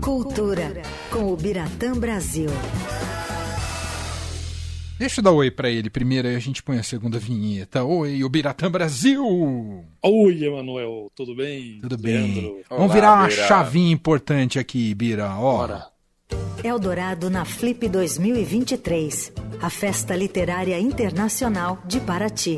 Cultura, com o Biratã Brasil. Deixa eu dar oi pra ele primeiro, aí a gente põe a segunda vinheta. Oi, o Biratã Brasil! Oi, Emanuel, tudo bem? Tudo bem. Leandro? Vamos Olá, virar uma Bira. chavinha importante aqui, Bira. Ó, Bora. Eldorado na Flip 2023, a festa literária internacional de Paraty.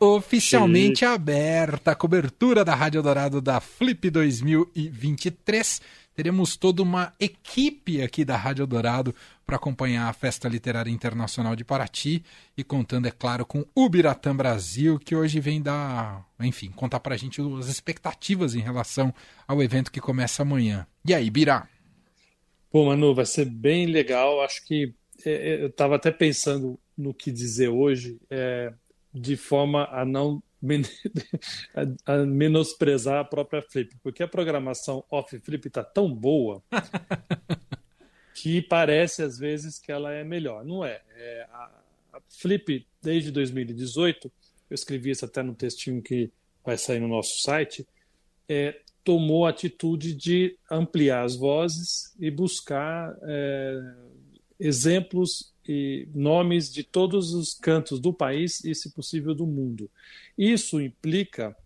Oficialmente aberta a cobertura da Rádio Dourado da Flip 2023. Teremos toda uma equipe aqui da Rádio Dourado para acompanhar a Festa Literária Internacional de Paraty e contando, é claro, com o Biratã Brasil, que hoje vem dar, enfim, contar para a gente as expectativas em relação ao evento que começa amanhã. E aí, Birá? Pô, Manu, vai ser bem legal. Acho que é, é, eu estava até pensando no que dizer hoje, é, de forma a não a, a menosprezar a própria Flip, porque a programação off Flip está tão boa que parece às vezes que ela é melhor. Não é. É, a, a Flip, desde 2018, eu escrevi isso até no textinho que vai sair no nosso site, é, tomou a atitude de ampliar as vozes e buscar é, exemplos e nomes de todos os cantos do país e, se possível, do mundo. Isso implica,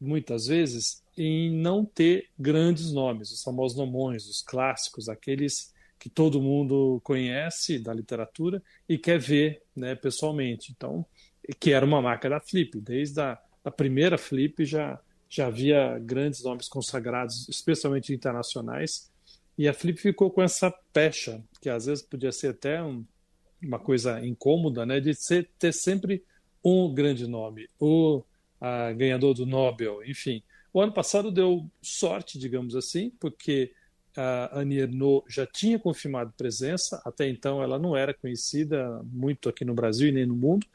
muitas vezes, em não ter grandes nomes, os famosos nomões, os clássicos, aqueles que todo mundo conhece da literatura e quer ver né, pessoalmente. Então, que era uma marca da Flip, desde a, a primeira Flip já já havia grandes nomes consagrados, especialmente internacionais, e a Flip ficou com essa pecha, que às vezes podia ser até um, uma coisa incômoda, né, de ser, ter sempre um grande nome, o a, ganhador do Nobel, enfim. O ano passado deu sorte, digamos assim, porque a Annie Ernaux já tinha confirmado presença, até então ela não era conhecida muito aqui no Brasil e nem no mundo,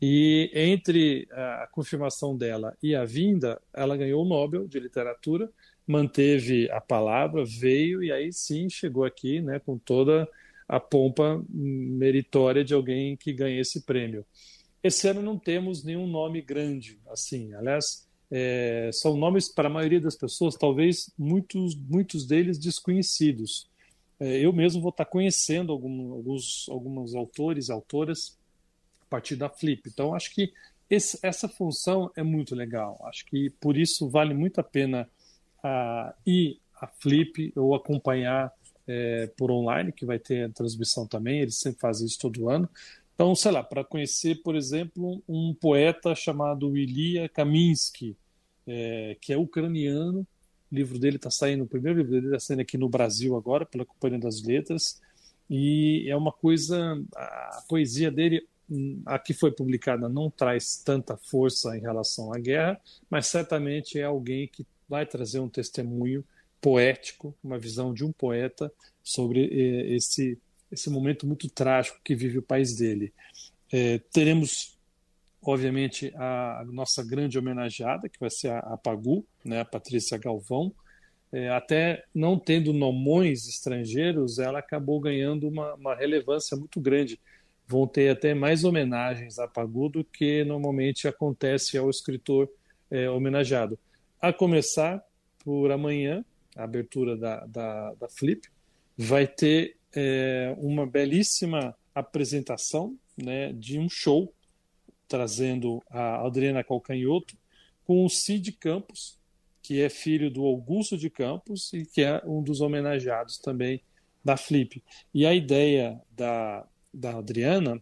e entre a confirmação dela e a vinda, ela ganhou o Nobel de Literatura, manteve a palavra, veio e aí sim chegou aqui né, com toda a pompa meritória de alguém que ganha esse prêmio. Esse ano não temos nenhum nome grande, assim, aliás, é, são nomes para a maioria das pessoas, talvez muitos, muitos deles desconhecidos. É, eu mesmo vou estar conhecendo algum, alguns, alguns autores autoras a partir da Flip. Então, acho que esse, essa função é muito legal. Acho que por isso vale muito a pena uh, ir à Flip ou acompanhar é, por online, que vai ter transmissão também, eles sempre fazem isso todo ano. Então, sei lá, para conhecer, por exemplo, um poeta chamado Ilya Kaminsky, é, que é ucraniano. O livro dele está saindo, o primeiro livro dele está saindo aqui no Brasil agora, pela Companhia das Letras. E é uma coisa, a poesia dele a que foi publicada não traz tanta força em relação à guerra, mas certamente é alguém que vai trazer um testemunho poético, uma visão de um poeta sobre esse, esse momento muito trágico que vive o país dele. É, teremos, obviamente, a, nossa grande homenageada, que vai ser a, a Pagu, né, a Patrícia Galvão. É, até não tendo nomões estrangeiros, ela acabou ganhando uma, uma relevância muito grande vão ter até mais homenagens a Pagu do que normalmente acontece ao escritor homenageado. A começar por amanhã, a abertura da, da, da Flip, vai ter é, uma belíssima apresentação né, de um show trazendo a Adriana Calcanhoto com o Cid Campos, que é filho do Augusto de Campos e que é um dos homenageados também da Flip. E a ideia da, da Adriana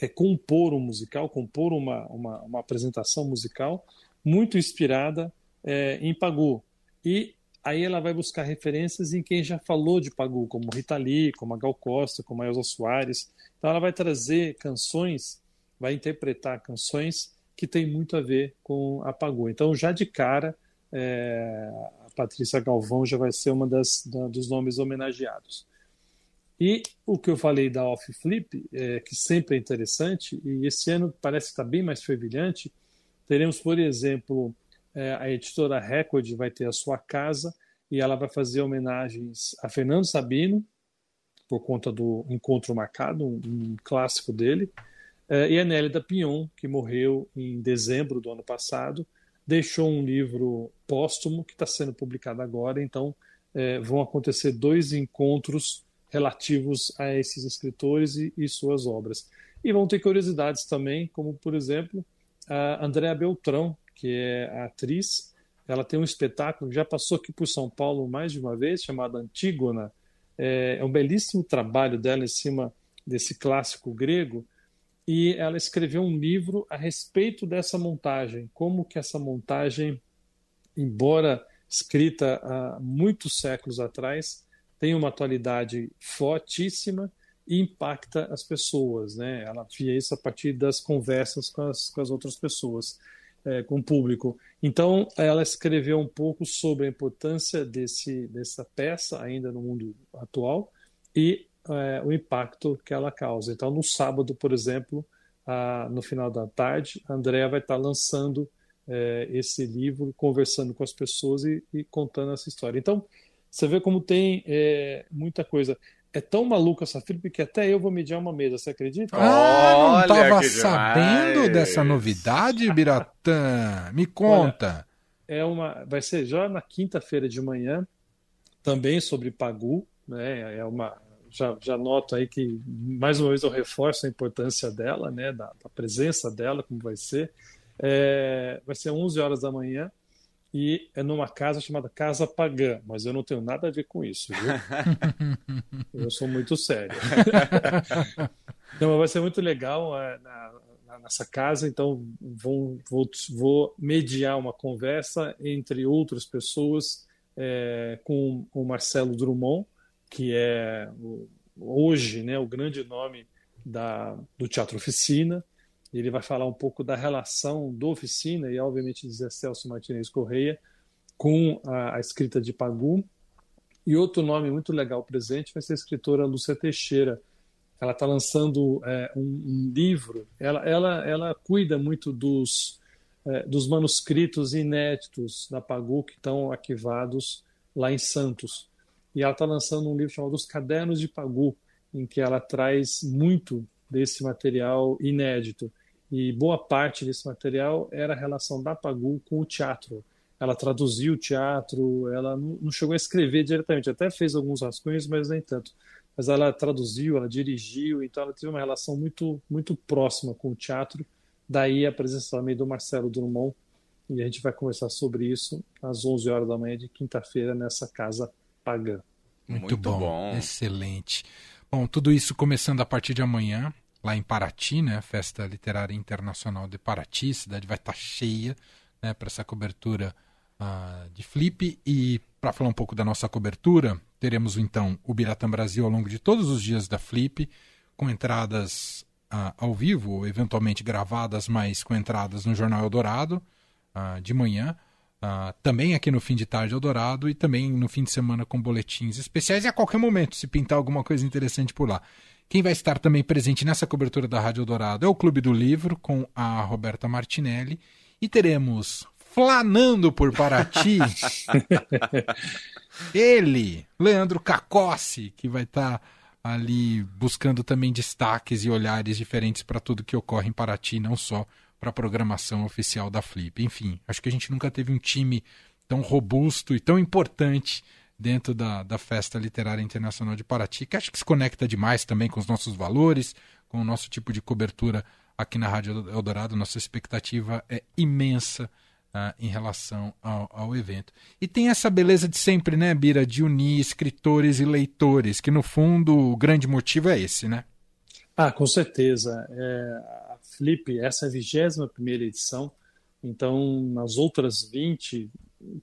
é compor um musical, compor uma, uma, uma apresentação musical muito inspirada é, em Pagu. E aí ela vai buscar referências em quem já falou de Pagu, como Rita Lee, como a Gal Costa, como a Elza Soares. Então ela vai trazer canções, vai interpretar canções que tem muito a ver com a Pagu. Então já de cara é, a Patrícia Galvão já vai ser uma das da, dos nomes homenageados. E o que eu falei da Off Flip, é, que sempre é interessante, e esse ano parece estar bem mais fervilhante, teremos, por exemplo, é, a editora Record vai ter a sua casa e ela vai fazer homenagens a Fernando Sabino, por conta do Encontro Marcado, um, um clássico dele, é, e a Nélida Pion, que morreu em dezembro do ano passado, deixou um livro póstumo que está sendo publicado agora, então é, vão acontecer dois encontros relativos a esses escritores e, e, suas obras. E vão ter curiosidades também, como por exemplo a Andréa Beltrão, que é atriz. Ela tem um espetáculo já passou aqui por São Paulo mais de uma vez, chamado Antígona. É, é um belíssimo trabalho dela em cima desse clássico grego e ela escreveu um livro a respeito dessa montagem, como que essa montagem, embora escrita há muitos séculos atrás, tem uma atualidade fortíssima e impacta as pessoas, né? Ela via isso a partir das conversas com as, com as outras pessoas, é, com o público. Então, ela escreveu um pouco sobre a importância desse, dessa peça ainda no mundo atual e é, o impacto que ela causa. Então, no sábado, por exemplo, a, no final da tarde, a Andrea vai estar lançando é, esse livro, conversando com as pessoas e, e, contando essa história. Então, você vê como tem é, muita coisa. É tão maluco essa Felipe que até eu vou medir uma mesa, você acredita? Ah, não estava sabendo dessa novidade, Biratã? Me conta. Olha, é uma, vai ser já na quinta-feira de manhã, também sobre Pagu, né? É uma já, já noto aí que, mais uma vez, eu reforço a importância dela, né, da, da presença dela, como vai ser. É, vai ser 11 horas da manhã e é numa casa chamada Casa Pagã, mas eu não tenho nada a ver com isso, viu? eu sou muito sério. então, vai ser muito legal é, na, na, nessa casa, então vou, vou, vou mediar uma conversa entre outras pessoas é, com o Marcelo Drummond, que é hoje né, o grande nome da, do Teatro Oficina. Ele vai falar um pouco da relação do Oficina e, obviamente, de Zé Celso Martinez Correia com a, a escrita de Pagu. E outro nome muito legal presente vai ser a escritora Lúcia Teixeira. Ela está lançando é, um, um, livro. Ela, ela, ela cuida muito dos, é, dos manuscritos inéditos da Pagu que estão arquivados lá em Santos e ela está lançando um livro chamado Os Cadernos de Pagu, em que ela traz muito desse material inédito. E boa parte desse material era a relação da Pagu com o teatro. Ela traduziu o teatro, ela não chegou a escrever diretamente, até fez alguns rascunhos, mas nem tanto. Mas ela traduziu, ela dirigiu, então ela teve uma relação muito, muito próxima com o teatro. Daí a presença também do Marcelo Drummond, e a gente vai conversar sobre isso às 11 horas da manhã de quinta-feira nessa casa pagã. Muito, Muito bom, bom, excelente. Bom, tudo isso começando a partir de amanhã, lá em Paraty, né? Festa Literária Internacional de Paraty. A cidade vai estar cheia né, para essa cobertura uh, de Flip. E para falar um pouco da nossa cobertura, teremos então o Biratã Brasil ao longo de todos os dias da Flip, com entradas uh, ao vivo, eventualmente gravadas, mas com entradas no Jornal Eldorado uh, de manhã. Uh, também aqui no fim de tarde Eldorado e também no fim de semana com boletins especiais e a qualquer momento, se pintar alguma coisa interessante por lá. Quem vai estar também presente nessa cobertura da Rádio Eldorado é o Clube do Livro, com a Roberta Martinelli. E teremos flanando por Paraty ele, Leandro Cacossi, que vai estar ali buscando também destaques e olhares diferentes para tudo que ocorre em Paraty, não só para a programação oficial da Flip. Enfim, acho que a gente nunca teve um time tão robusto e tão importante dentro da, da Festa Literária Internacional de Paraty, que acho que se conecta demais também com os nossos valores, com o nosso tipo de cobertura aqui na Rádio Eldorado. Nossa expectativa é imensa uh, em relação ao, ao, evento. E tem essa beleza de sempre, né, Bira, de unir escritores e leitores, que no fundo o grande motivo é esse, né? Ah, com certeza. É, Flip, essa é a 21 primeira edição, então nas outras 20,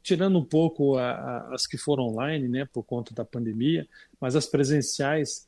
tirando um pouco a, a, as que foram online, né, por conta da pandemia, mas as presenciais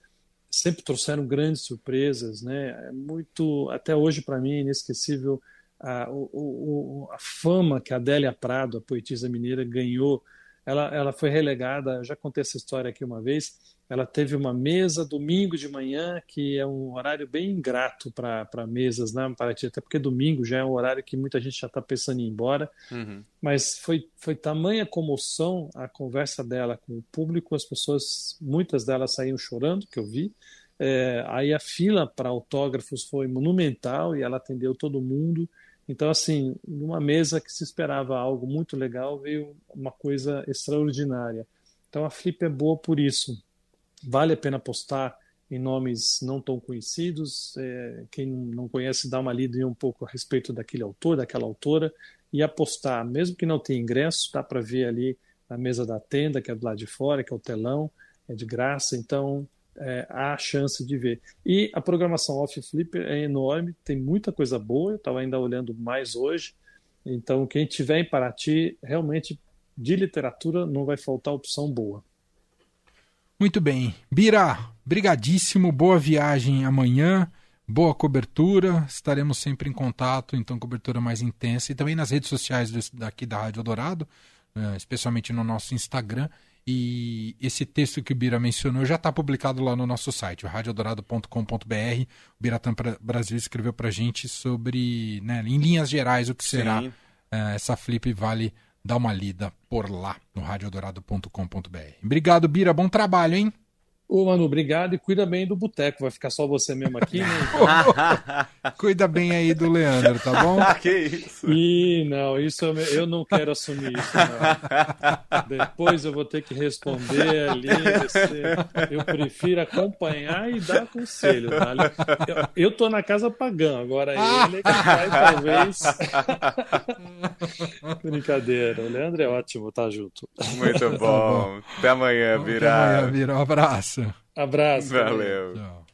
sempre trouxeram grandes surpresas, né, é muito, até hoje para mim é inesquecível a, o, o, a fama que a Adélia Prado, a poetisa mineira, ganhou ela, ela foi relegada, já contei essa história aqui uma vez, ela teve uma mesa domingo de manhã, que é um horário bem ingrato para mesas né, até porque domingo já é um horário que muita gente já está pensando em ir embora. Uhum. Mas foi, foi tamanha comoção a conversa dela com o público, as pessoas, muitas delas saíram chorando, que eu vi. É, aí a fila para autógrafos foi monumental e ela atendeu todo mundo. Então, assim, numa mesa que se esperava algo muito legal, veio uma coisa extraordinária. Então, a Flip é boa por isso. Vale a pena apostar em nomes não tão conhecidos. É, quem não conhece, dá uma lida um pouco a respeito daquele autor, daquela autora, e apostar, mesmo que não tenha ingresso, dá para ver ali na mesa da tenda, que é do lado de fora, que é o telão, é de graça, então é, há chance de ver. E a programação Off Flipper é enorme, tem muita coisa boa, eu estava ainda olhando mais hoje, então quem tiver em Paraty, realmente de literatura não vai faltar opção boa. Muito bem. Bira, brigadíssimo, boa viagem amanhã, boa cobertura, estaremos sempre em contato, então cobertura mais intensa e também nas redes sociais daqui da Rádio Dourado, né, especialmente no nosso Instagram. E esse texto que o Bira mencionou já está publicado lá no nosso site, radiodorado.com.br. O Biratã Brasil escreveu para a gente sobre, né, em linhas gerais, o que será uh, essa flip vale dá uma lida por lá no radiodorado.com.br. Obrigado, Bira. Bom trabalho, hein? Ô, Manu, obrigado e cuida bem do boteco. Vai ficar só você mesmo aqui, né? cuida bem aí do Leandro, tá bom? que isso? Ih, não, isso eu, eu não quero assumir isso, não. Depois eu vou ter que responder ali. Eu prefiro acompanhar e dar conselho. Tá? Eu, eu tô na casa pagando, agora ele é que vai, talvez. Brincadeira. O Leandro é ótimo, tá junto. Muito bom. Até amanhã, virar. Até amanhã, virar. Um abraço. Abraço. Valeu. Tchau.